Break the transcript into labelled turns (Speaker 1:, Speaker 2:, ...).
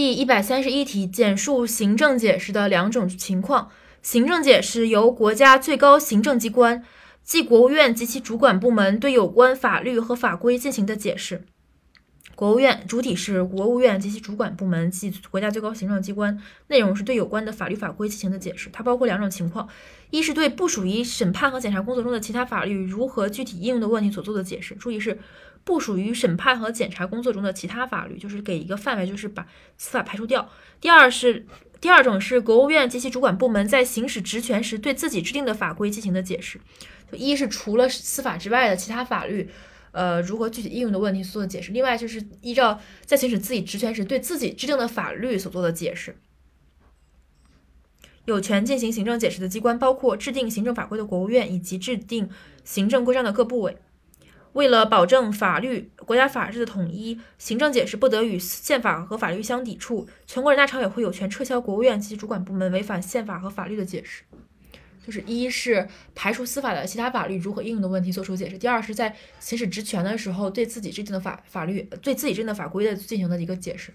Speaker 1: 第一百三十一题，简述行政解释的两种情况。行政解释由国家最高行政机关，即国务院及其主管部门对有关法律和法规进行的解释。国务院主体是国务院及其主管部门，即国家最高行政机关，内容是对有关的法律法规进行的解释。它包括两种情况：一是对不属于审判和检察工作中的其他法律如何具体应用的问题所做的解释。注意是不属于审判和检察工作中的其他法律，就是给一个范围，就是把司法排除掉。第二是。第二种是国务院及其主管部门在行使职权时对自己制定的法规进行的解释。就一是除了司法之外的其他法律，呃，如何具体应用的问题所做的解释。另外就是依照在行使自己职权时对自己制定的法律所做的解释。有权进行行政解释的机关包括制定行政法规的国务院以及制定行政规章的各部委。为了保证法律、国家法制的统一，行政解释不得与宪法和法律相抵触。全国人大常委会有权撤销国务院及其主管部门违反宪法和法律的解释。就是一是排除司法的其他法律如何应用的问题做出解释；第二是在行使职权的时候对自己制定的法法律、对自己制定的法规的进行的一个解释。